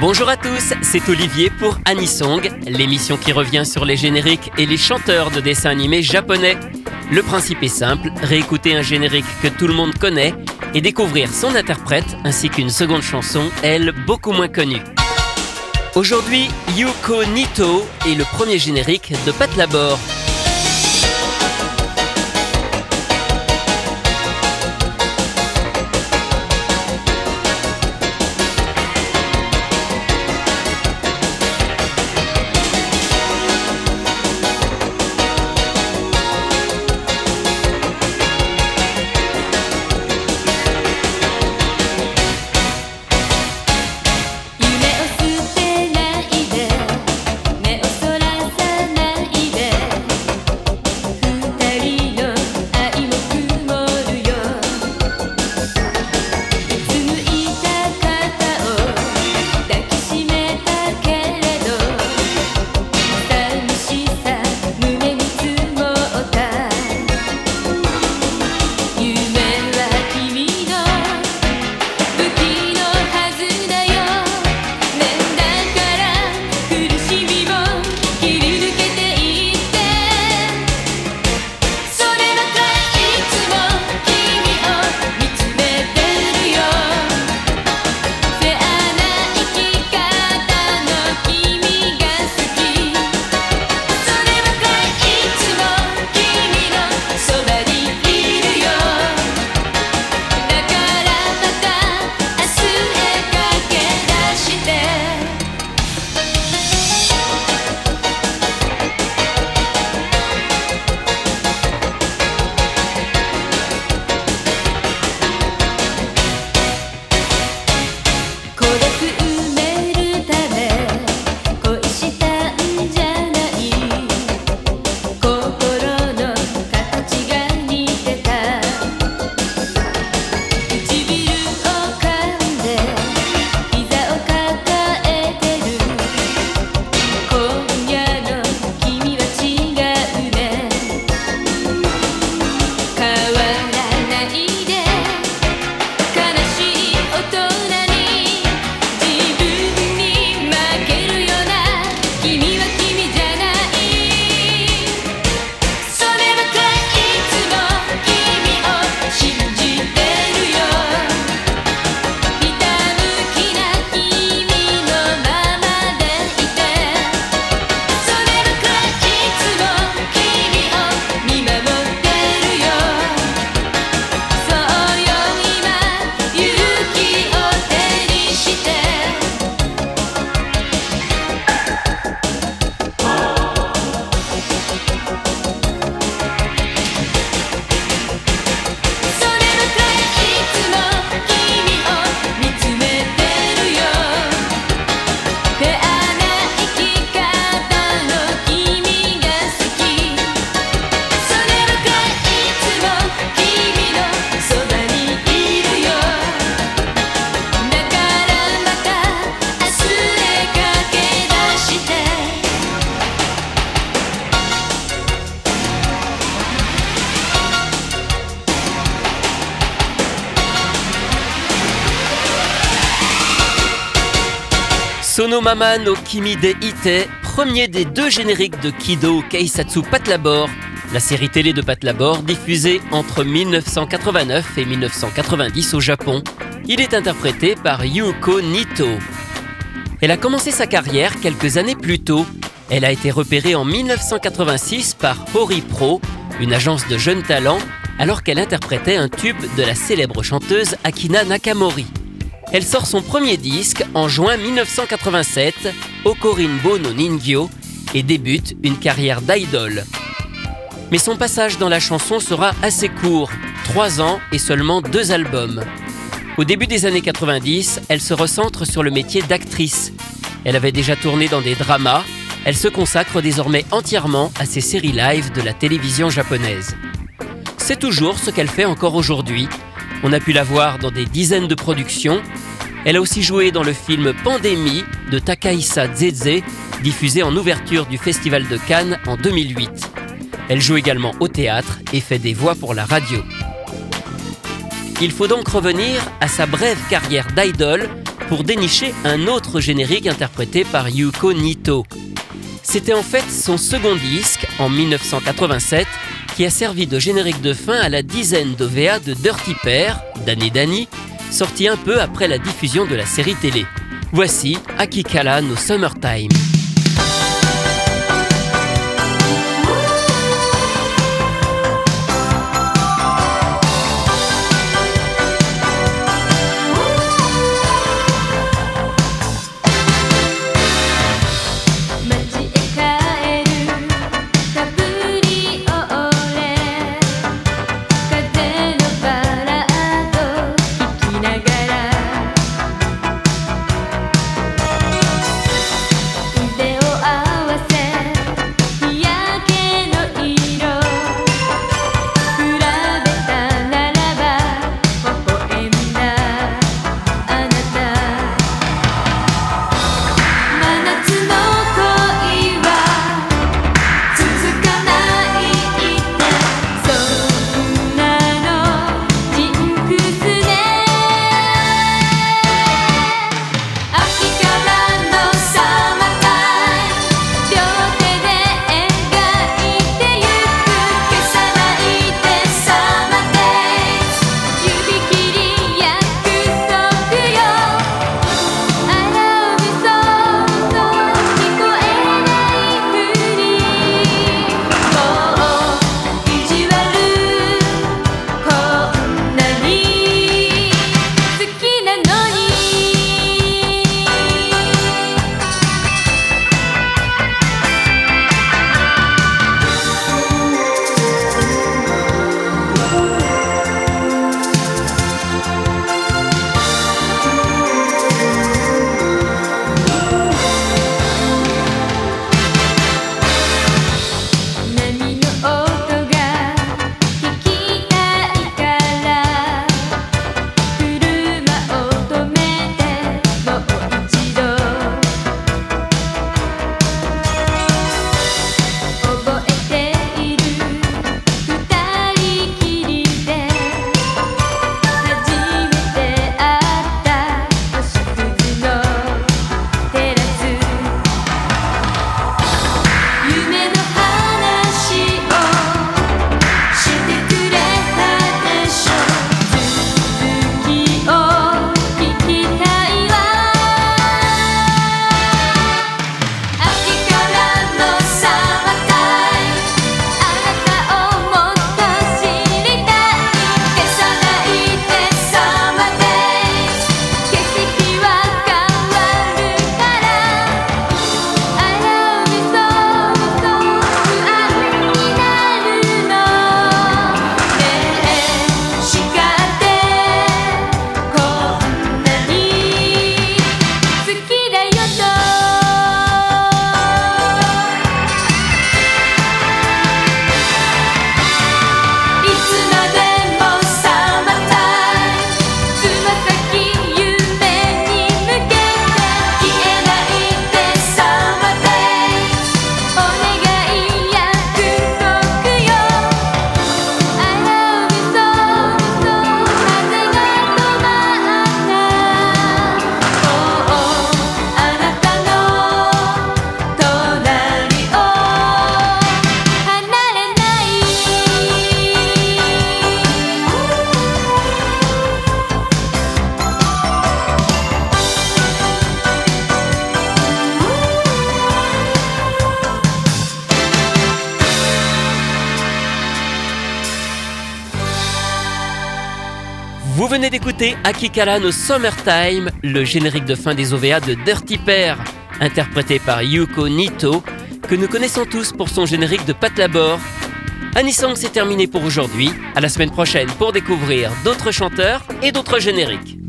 Bonjour à tous, c'est Olivier pour Anisong, l'émission qui revient sur les génériques et les chanteurs de dessins animés japonais. Le principe est simple, réécouter un générique que tout le monde connaît et découvrir son interprète ainsi qu'une seconde chanson, elle, beaucoup moins connue. Aujourd'hui, Yuko Nito est le premier générique de Pat Labor. Sonomama no Kimi de Ite, premier des deux génériques de Kido Keisatsu Patlabor, la série télé de Patlabor diffusée entre 1989 et 1990 au Japon. Il est interprété par Yuko Nito. Elle a commencé sa carrière quelques années plus tôt. Elle a été repérée en 1986 par Hori Pro, une agence de jeunes talents, alors qu'elle interprétait un tube de la célèbre chanteuse Akina Nakamori. Elle sort son premier disque en juin 1987, Okorinbo no Ningyo, et débute une carrière d'idol. Mais son passage dans la chanson sera assez court, 3 ans et seulement deux albums. Au début des années 90, elle se recentre sur le métier d'actrice. Elle avait déjà tourné dans des dramas, elle se consacre désormais entièrement à ses séries live de la télévision japonaise. C'est toujours ce qu'elle fait encore aujourd'hui, on a pu la voir dans des dizaines de productions. Elle a aussi joué dans le film Pandémie de Takahisa Zeze, diffusé en ouverture du Festival de Cannes en 2008. Elle joue également au théâtre et fait des voix pour la radio. Il faut donc revenir à sa brève carrière d'idol, pour dénicher un autre générique interprété par Yuko Nito. C'était en fait son second disque, en 1987, qui a servi de générique de fin à la dizaine d'OVA de Dirty Pair, d'Annie Dani, sorti un peu après la diffusion de la série télé. Voici Akikala no Summertime. Venez d'écouter Akikala no Summertime, le générique de fin des OVA de Dirty Pair, interprété par Yuko Nito, que nous connaissons tous pour son générique de Pat Labor. Anisong c'est terminé pour aujourd'hui. À la semaine prochaine pour découvrir d'autres chanteurs et d'autres génériques.